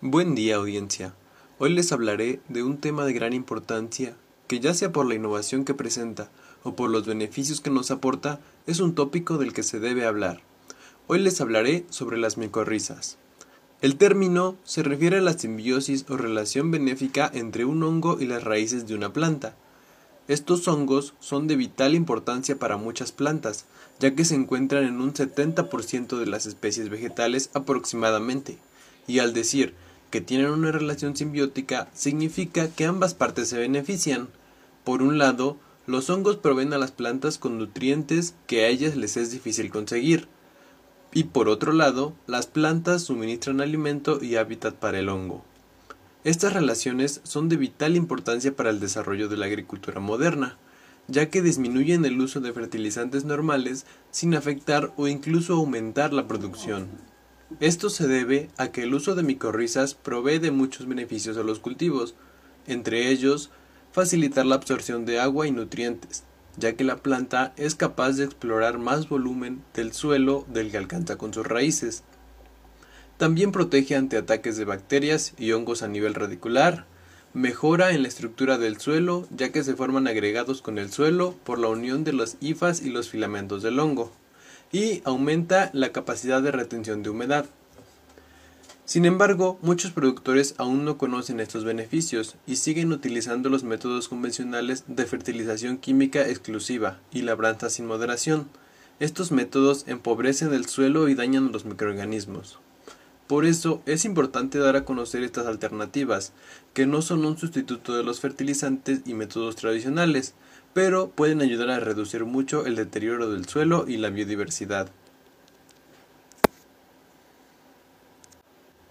Buen día audiencia. Hoy les hablaré de un tema de gran importancia que ya sea por la innovación que presenta o por los beneficios que nos aporta, es un tópico del que se debe hablar. Hoy les hablaré sobre las micorrizas. El término se refiere a la simbiosis o relación benéfica entre un hongo y las raíces de una planta. Estos hongos son de vital importancia para muchas plantas, ya que se encuentran en un 70% de las especies vegetales aproximadamente, y al decir que tienen una relación simbiótica significa que ambas partes se benefician. Por un lado, los hongos proveen a las plantas con nutrientes que a ellas les es difícil conseguir. Y por otro lado, las plantas suministran alimento y hábitat para el hongo. Estas relaciones son de vital importancia para el desarrollo de la agricultura moderna, ya que disminuyen el uso de fertilizantes normales sin afectar o incluso aumentar la producción. Esto se debe a que el uso de micorrizas provee de muchos beneficios a los cultivos, entre ellos facilitar la absorción de agua y nutrientes, ya que la planta es capaz de explorar más volumen del suelo del que alcanza con sus raíces. También protege ante ataques de bacterias y hongos a nivel radicular, mejora en la estructura del suelo, ya que se forman agregados con el suelo por la unión de las hifas y los filamentos del hongo y aumenta la capacidad de retención de humedad. Sin embargo, muchos productores aún no conocen estos beneficios y siguen utilizando los métodos convencionales de fertilización química exclusiva y labranza sin moderación. Estos métodos empobrecen el suelo y dañan los microorganismos. Por eso es importante dar a conocer estas alternativas, que no son un sustituto de los fertilizantes y métodos tradicionales, pero pueden ayudar a reducir mucho el deterioro del suelo y la biodiversidad.